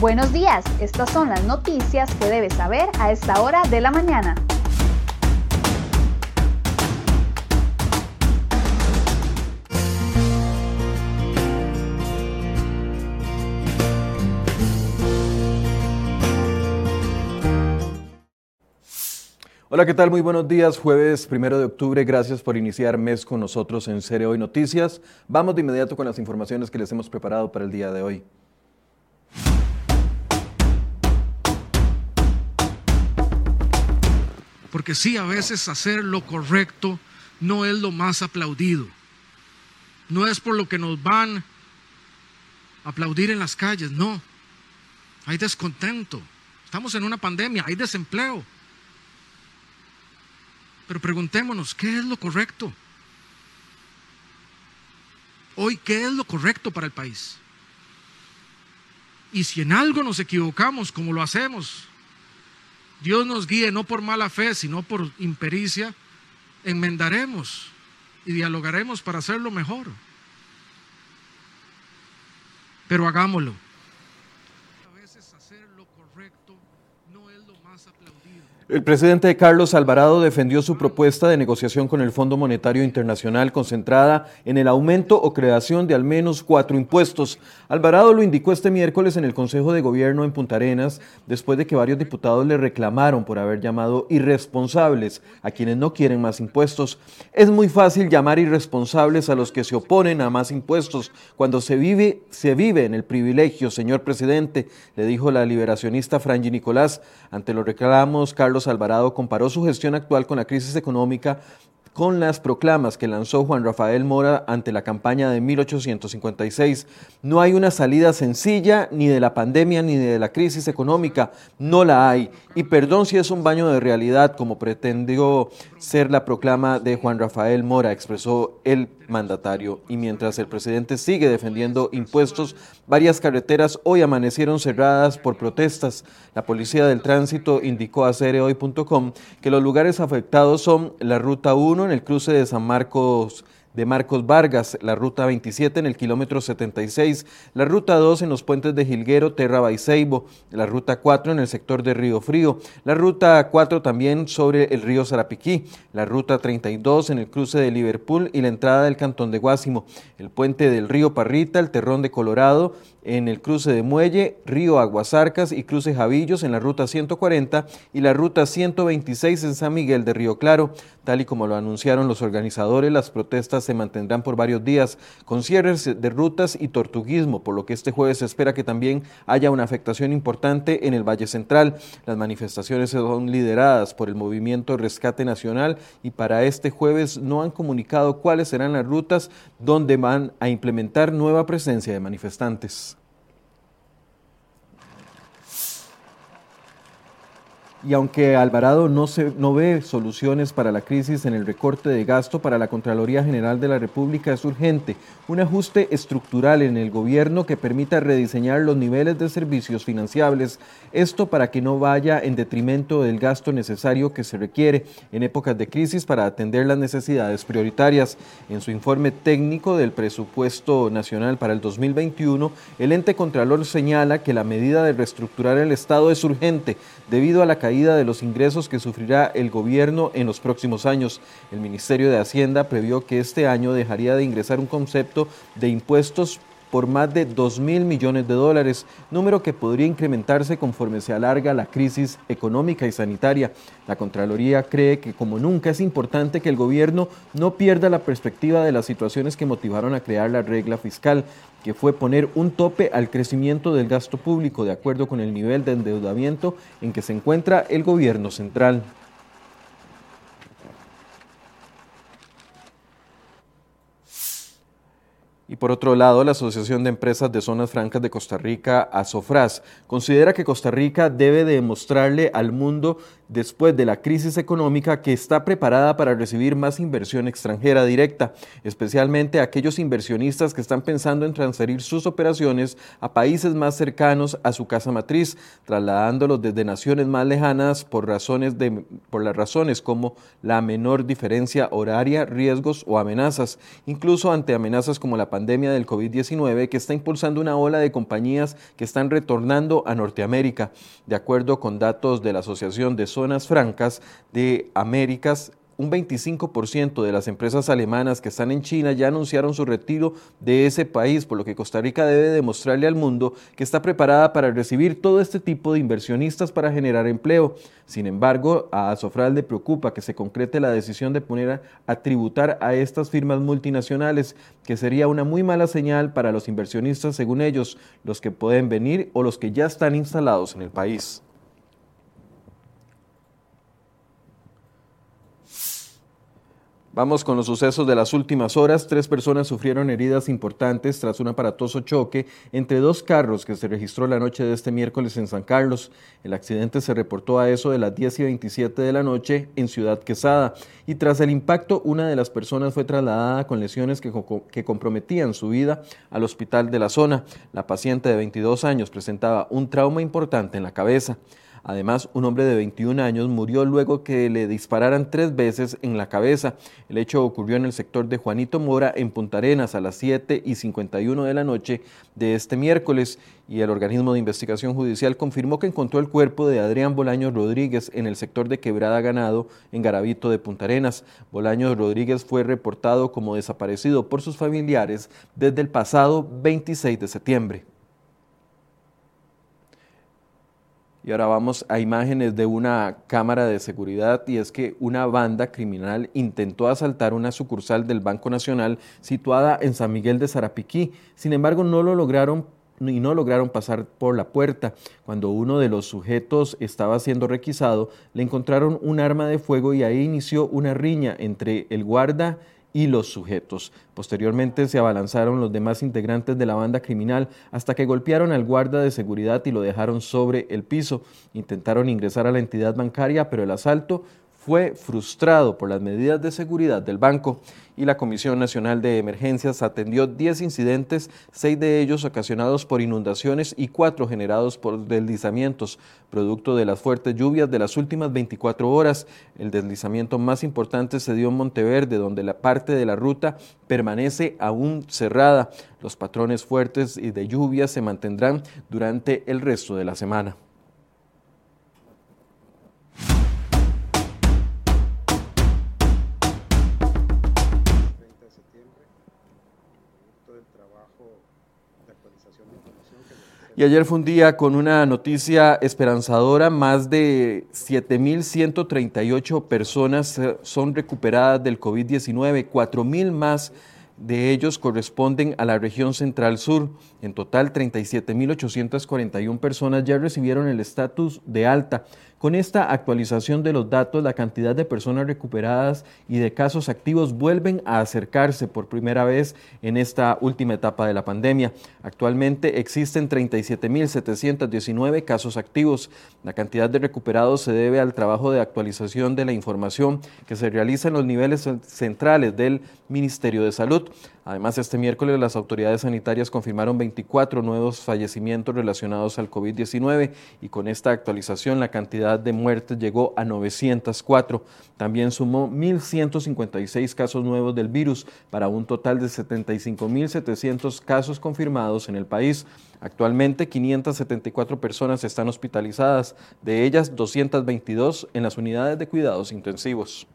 Buenos días, estas son las noticias que debes saber a esta hora de la mañana. Hola, ¿qué tal? Muy buenos días. Jueves primero de octubre. Gracias por iniciar mes con nosotros en Serie Hoy Noticias. Vamos de inmediato con las informaciones que les hemos preparado para el día de hoy. Porque sí, a veces hacer lo correcto no es lo más aplaudido. No es por lo que nos van a aplaudir en las calles, no. Hay descontento. Estamos en una pandemia, hay desempleo. Pero preguntémonos, ¿qué es lo correcto? Hoy, ¿qué es lo correcto para el país? Y si en algo nos equivocamos, como lo hacemos, Dios nos guíe no por mala fe, sino por impericia, enmendaremos y dialogaremos para hacerlo mejor. Pero hagámoslo. El presidente Carlos Alvarado defendió su propuesta de negociación con el Fondo Monetario Internacional concentrada en el aumento o creación de al menos cuatro impuestos. Alvarado lo indicó este miércoles en el Consejo de Gobierno en Punta Arenas, después de que varios diputados le reclamaron por haber llamado irresponsables a quienes no quieren más impuestos. Es muy fácil llamar irresponsables a los que se oponen a más impuestos cuando se vive, se vive en el privilegio, señor presidente, le dijo la liberacionista Franji Nicolás. Ante los reclamos, Carlos Alvarado comparó su gestión actual con la crisis económica con las proclamas que lanzó Juan Rafael Mora ante la campaña de 1856. No hay una salida sencilla ni de la pandemia ni de la crisis económica, no la hay. Y perdón si es un baño de realidad como pretendió ser la proclama de Juan Rafael Mora, expresó el mandatario. Y mientras el presidente sigue defendiendo impuestos, varias carreteras hoy amanecieron cerradas por protestas. La Policía del Tránsito indicó a cereoy.com que los lugares afectados son la Ruta 1 en el cruce de San Marcos de Marcos Vargas, la ruta 27 en el kilómetro 76, la ruta 2 en los puentes de Gilguero, Terra Baiseibo, la ruta 4 en el sector de Río Frío, la ruta 4 también sobre el río Zarapiquí, la ruta 32 en el cruce de Liverpool y la entrada del cantón de Guásimo, el puente del río Parrita, el Terrón de Colorado, en el cruce de Muelle, Río Aguasarcas y cruce Javillos en la ruta 140 y la ruta 126 en San Miguel de Río Claro. Tal y como lo anunciaron los organizadores, las protestas se mantendrán por varios días con cierres de rutas y tortuguismo, por lo que este jueves se espera que también haya una afectación importante en el Valle Central. Las manifestaciones son lideradas por el movimiento Rescate Nacional y para este jueves no han comunicado cuáles serán las rutas donde van a implementar nueva presencia de manifestantes. Y aunque Alvarado no, se, no ve soluciones para la crisis en el recorte de gasto para la Contraloría General de la República, es urgente un ajuste estructural en el gobierno que permita rediseñar los niveles de servicios financiables, esto para que no vaya en detrimento del gasto necesario que se requiere en épocas de crisis para atender las necesidades prioritarias. En su informe técnico del presupuesto nacional para el 2021, el ente Contralor señala que la medida de reestructurar el Estado es urgente debido a la caída de los ingresos que sufrirá el gobierno en los próximos años. El Ministerio de Hacienda previó que este año dejaría de ingresar un concepto de impuestos por más de 2 mil millones de dólares, número que podría incrementarse conforme se alarga la crisis económica y sanitaria. La Contraloría cree que como nunca es importante que el gobierno no pierda la perspectiva de las situaciones que motivaron a crear la regla fiscal, que fue poner un tope al crecimiento del gasto público de acuerdo con el nivel de endeudamiento en que se encuentra el gobierno central. Y por otro lado, la Asociación de Empresas de Zonas Francas de Costa Rica, ASOFRAS, considera que Costa Rica debe demostrarle al mundo después de la crisis económica que está preparada para recibir más inversión extranjera directa, especialmente aquellos inversionistas que están pensando en transferir sus operaciones a países más cercanos a su casa matriz, trasladándolos desde naciones más lejanas por, razones de, por las razones como la menor diferencia horaria, riesgos o amenazas, incluso ante amenazas como la pandemia pandemia del COVID-19 que está impulsando una ola de compañías que están retornando a Norteamérica. De acuerdo con datos de la Asociación de Zonas Francas de Américas, un 25% de las empresas alemanas que están en China ya anunciaron su retiro de ese país, por lo que Costa Rica debe demostrarle al mundo que está preparada para recibir todo este tipo de inversionistas para generar empleo. Sin embargo, a Azofral le preocupa que se concrete la decisión de poner a, tributar a estas firmas multinacionales, que sería una muy mala señal para los inversionistas, según ellos, los que pueden venir o los que ya están instalados en el país. Vamos con los sucesos de las últimas horas. Tres personas sufrieron heridas importantes tras un aparatoso choque entre dos carros que se registró la noche de este miércoles en San Carlos. El accidente se reportó a eso de las 10 y 27 de la noche en Ciudad Quesada y tras el impacto una de las personas fue trasladada con lesiones que, que comprometían su vida al hospital de la zona. La paciente de 22 años presentaba un trauma importante en la cabeza. Además, un hombre de 21 años murió luego que le dispararan tres veces en la cabeza. El hecho ocurrió en el sector de Juanito Mora, en Punta Arenas, a las 7 y 51 de la noche de este miércoles. Y el organismo de investigación judicial confirmó que encontró el cuerpo de Adrián Bolaños Rodríguez en el sector de Quebrada Ganado, en Garavito de Punta Arenas. Bolaños Rodríguez fue reportado como desaparecido por sus familiares desde el pasado 26 de septiembre. Y ahora vamos a imágenes de una cámara de seguridad y es que una banda criminal intentó asaltar una sucursal del Banco Nacional situada en San Miguel de Zarapiquí. Sin embargo, no lo lograron y no lograron pasar por la puerta. Cuando uno de los sujetos estaba siendo requisado, le encontraron un arma de fuego y ahí inició una riña entre el guarda y los sujetos. Posteriormente se abalanzaron los demás integrantes de la banda criminal hasta que golpearon al guarda de seguridad y lo dejaron sobre el piso. Intentaron ingresar a la entidad bancaria, pero el asalto fue frustrado por las medidas de seguridad del banco y la Comisión Nacional de Emergencias atendió 10 incidentes, seis de ellos ocasionados por inundaciones y cuatro generados por deslizamientos, producto de las fuertes lluvias de las últimas 24 horas. El deslizamiento más importante se dio en Monteverde, donde la parte de la ruta permanece aún cerrada. Los patrones fuertes y de lluvia se mantendrán durante el resto de la semana. Y ayer fue un día con una noticia esperanzadora. Más de 7.138 personas eh, son recuperadas del COVID-19, 4.000 más de ellos corresponden a la región central sur. En total, 37.841 personas ya recibieron el estatus de alta. Con esta actualización de los datos, la cantidad de personas recuperadas y de casos activos vuelven a acercarse por primera vez en esta última etapa de la pandemia. Actualmente existen 37.719 casos activos. La cantidad de recuperados se debe al trabajo de actualización de la información que se realiza en los niveles centrales del Ministerio de Salud. Además, este miércoles las autoridades sanitarias confirmaron 24 nuevos fallecimientos relacionados al COVID-19 y con esta actualización la cantidad de muertes llegó a 904. También sumó 1.156 casos nuevos del virus para un total de 75.700 casos confirmados en el país. Actualmente 574 personas están hospitalizadas, de ellas 222 en las unidades de cuidados intensivos.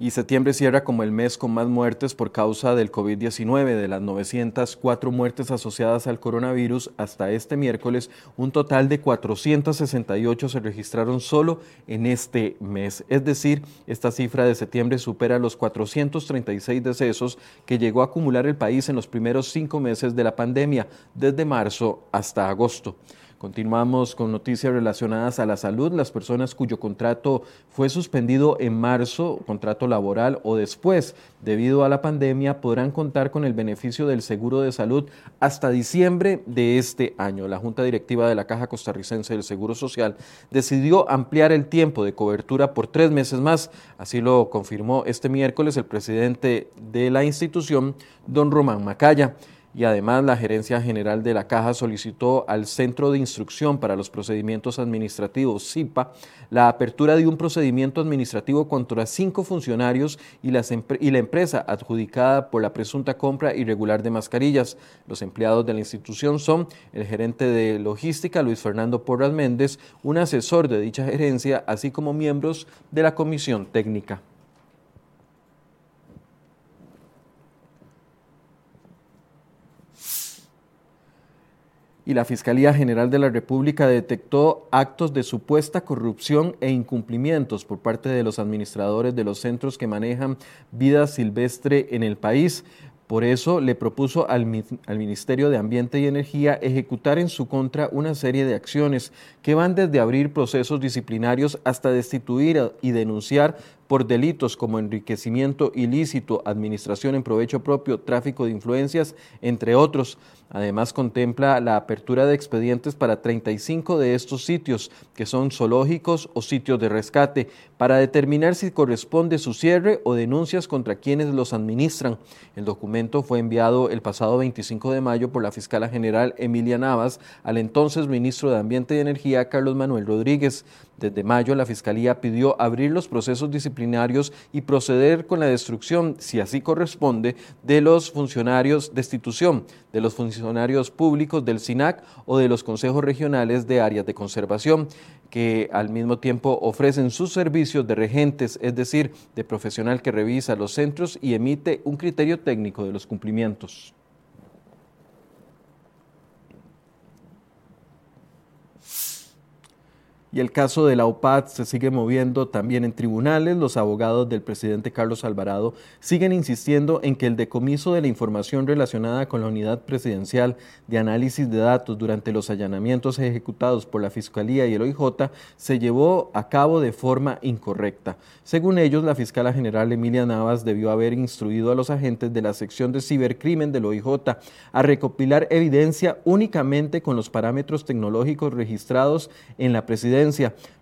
Y septiembre cierra como el mes con más muertes por causa del COVID-19. De las 904 muertes asociadas al coronavirus hasta este miércoles, un total de 468 se registraron solo en este mes. Es decir, esta cifra de septiembre supera los 436 decesos que llegó a acumular el país en los primeros cinco meses de la pandemia, desde marzo hasta agosto. Continuamos con noticias relacionadas a la salud. Las personas cuyo contrato fue suspendido en marzo, contrato laboral o después, debido a la pandemia, podrán contar con el beneficio del seguro de salud hasta diciembre de este año. La Junta Directiva de la Caja Costarricense del Seguro Social decidió ampliar el tiempo de cobertura por tres meses más. Así lo confirmó este miércoles el presidente de la institución, don Román Macaya. Y además la Gerencia General de la Caja solicitó al Centro de Instrucción para los Procedimientos Administrativos, CIPA, la apertura de un procedimiento administrativo contra cinco funcionarios y, y la empresa adjudicada por la presunta compra irregular de mascarillas. Los empleados de la institución son el gerente de logística, Luis Fernando Porras Méndez, un asesor de dicha gerencia, así como miembros de la comisión técnica. Y la Fiscalía General de la República detectó actos de supuesta corrupción e incumplimientos por parte de los administradores de los centros que manejan vida silvestre en el país. Por eso le propuso al, Ministerio de Ambiente y Energía ejecutar en su contra una serie de acciones que van desde abrir procesos disciplinarios hasta destituir y denunciar por delitos como enriquecimiento ilícito, administración en provecho propio, tráfico de influencias, entre otros. Además, contempla la apertura de expedientes para 35 de estos sitios, que son zoológicos o sitios de rescate, para determinar si corresponde su cierre o denuncias contra quienes los administran. El documento fue enviado el pasado 25 de mayo por la fiscala general Emilia Navas al entonces ministro de Ambiente y Energía, Carlos Manuel Rodríguez. Desde mayo, la Fiscalía pidió abrir los procesos disciplinarios y proceder con la destrucción, si así corresponde, de los funcionarios, destitución de los funcionarios públicos del SINAC o de los consejos regionales de áreas de conservación que al mismo tiempo ofrecen sus servicios de regentes, es decir, de profesional que revisa los centros y emite un criterio técnico de los cumplimientos. Y el caso de la OPAD se sigue moviendo también en tribunales. Los abogados del presidente Carlos Alvarado siguen insistiendo en que el decomiso de la información relacionada con la unidad presidencial de análisis de datos durante los allanamientos ejecutados por la Fiscalía y el OIJ se llevó a cabo de forma incorrecta. Según ellos, la fiscala general Emilia Navas debió haber instruido a los agentes de la sección de cibercrimen del OIJ a recopilar evidencia únicamente con los parámetros tecnológicos registrados en la presidencia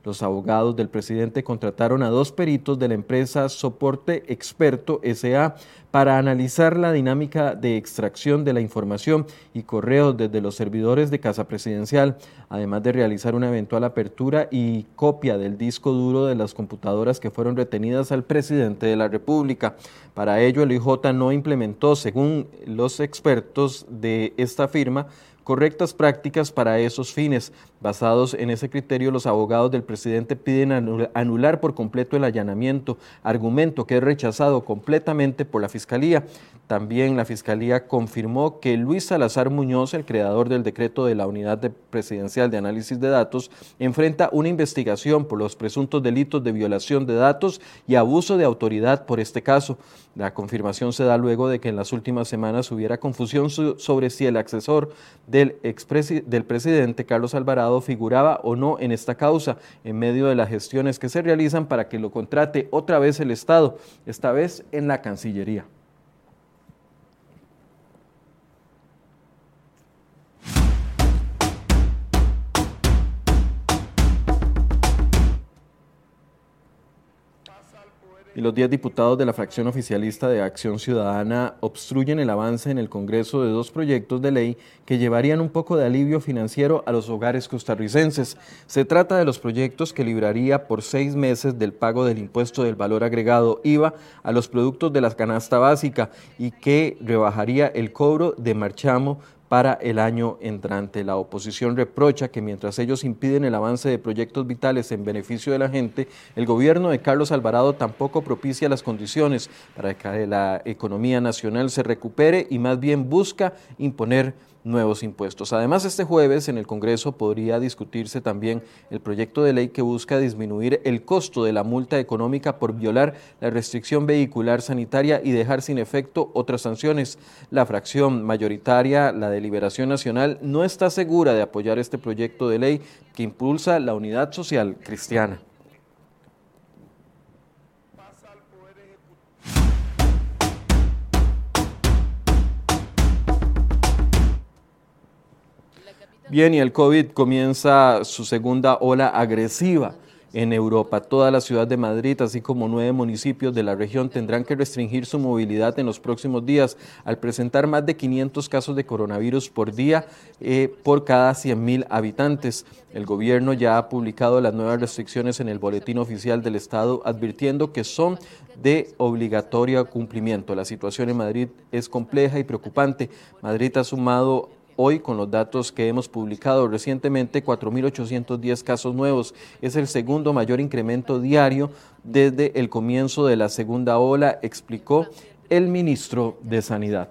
los abogados del presidente contrataron a dos peritos de la empresa Soporte Experto SA para analizar la dinámica de extracción de la información y correos desde los servidores de Casa Presidencial, además de realizar una eventual apertura y copia del disco duro de las computadoras que fueron retenidas al presidente de la República. Para ello, el IJ no implementó, según los expertos de esta firma, correctas prácticas para esos fines. Basados en ese criterio, los abogados del presidente piden anular por completo el allanamiento, argumento que es rechazado completamente por la Fiscalía. También la Fiscalía confirmó que Luis Salazar Muñoz, el creador del decreto de la Unidad Presidencial de Análisis de Datos, enfrenta una investigación por los presuntos delitos de violación de datos y abuso de autoridad por este caso. La confirmación se da luego de que en las últimas semanas hubiera confusión sobre si el accesor del, del presidente Carlos Alvarado figuraba o no en esta causa en medio de las gestiones que se realizan para que lo contrate otra vez el Estado, esta vez en la Cancillería. Y los 10 diputados de la fracción oficialista de Acción Ciudadana obstruyen el avance en el Congreso de dos proyectos de ley que llevarían un poco de alivio financiero a los hogares costarricenses. Se trata de los proyectos que libraría por seis meses del pago del impuesto del valor agregado IVA a los productos de la canasta básica y que rebajaría el cobro de marchamo para el año entrante. La oposición reprocha que mientras ellos impiden el avance de proyectos vitales en beneficio de la gente, el gobierno de Carlos Alvarado tampoco propicia las condiciones para que la economía nacional se recupere y más bien busca imponer nuevos impuestos. Además, este jueves en el Congreso podría discutirse también el proyecto de ley que busca disminuir el costo de la multa económica por violar la restricción vehicular sanitaria y dejar sin efecto otras sanciones. La fracción mayoritaria, la de Liberación Nacional, no está segura de apoyar este proyecto de ley que impulsa la unidad social cristiana. Bien, y el COVID comienza su segunda ola agresiva en Europa. Toda la ciudad de Madrid, así como nueve municipios de la región, tendrán que restringir su movilidad en los próximos días al presentar más de 500 casos de coronavirus por día eh, por cada 100.000 habitantes. El gobierno ya ha publicado las nuevas restricciones en el boletín oficial del Estado, advirtiendo que son de obligatorio cumplimiento. La situación en Madrid es compleja y preocupante. Madrid ha sumado Hoy, con los datos que hemos publicado recientemente, 4.810 casos nuevos. Es el segundo mayor incremento diario desde el comienzo de la segunda ola, explicó el ministro de Sanidad.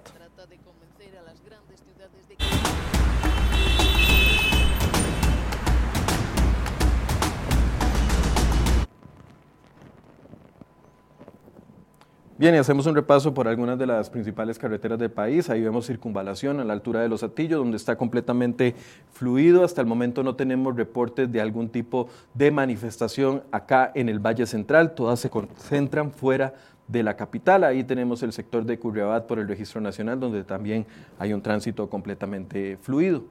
Bien, y hacemos un repaso por algunas de las principales carreteras del país. Ahí vemos circunvalación a la altura de los Atillos, donde está completamente fluido. Hasta el momento no tenemos reportes de algún tipo de manifestación acá en el Valle Central. Todas se concentran fuera de la capital. Ahí tenemos el sector de Curriabat por el Registro Nacional, donde también hay un tránsito completamente fluido.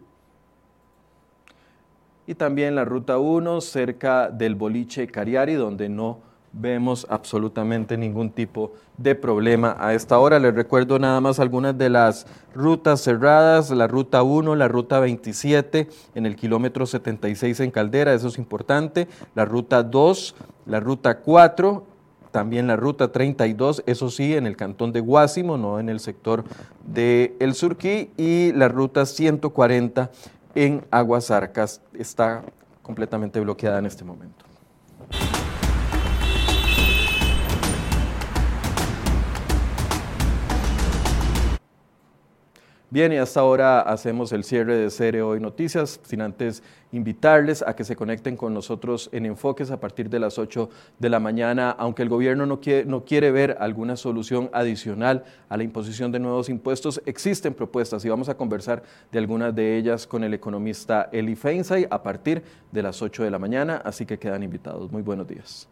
Y también la Ruta 1 cerca del boliche Cariari, donde no vemos absolutamente ningún tipo de problema a esta hora. Les recuerdo nada más algunas de las rutas cerradas, la ruta 1, la ruta 27 en el kilómetro 76 en Caldera, eso es importante, la ruta 2, la ruta 4, también la ruta 32, eso sí, en el cantón de Guásimo, no en el sector de El Surquí, y la ruta 140 en Aguasarcas está completamente bloqueada en este momento. Bien, y hasta ahora hacemos el cierre de Cere Hoy Noticias, sin antes invitarles a que se conecten con nosotros en Enfoques a partir de las 8 de la mañana, aunque el gobierno no quiere, no quiere ver alguna solución adicional a la imposición de nuevos impuestos, existen propuestas y vamos a conversar de algunas de ellas con el economista Eli Feinsay a partir de las 8 de la mañana, así que quedan invitados. Muy buenos días.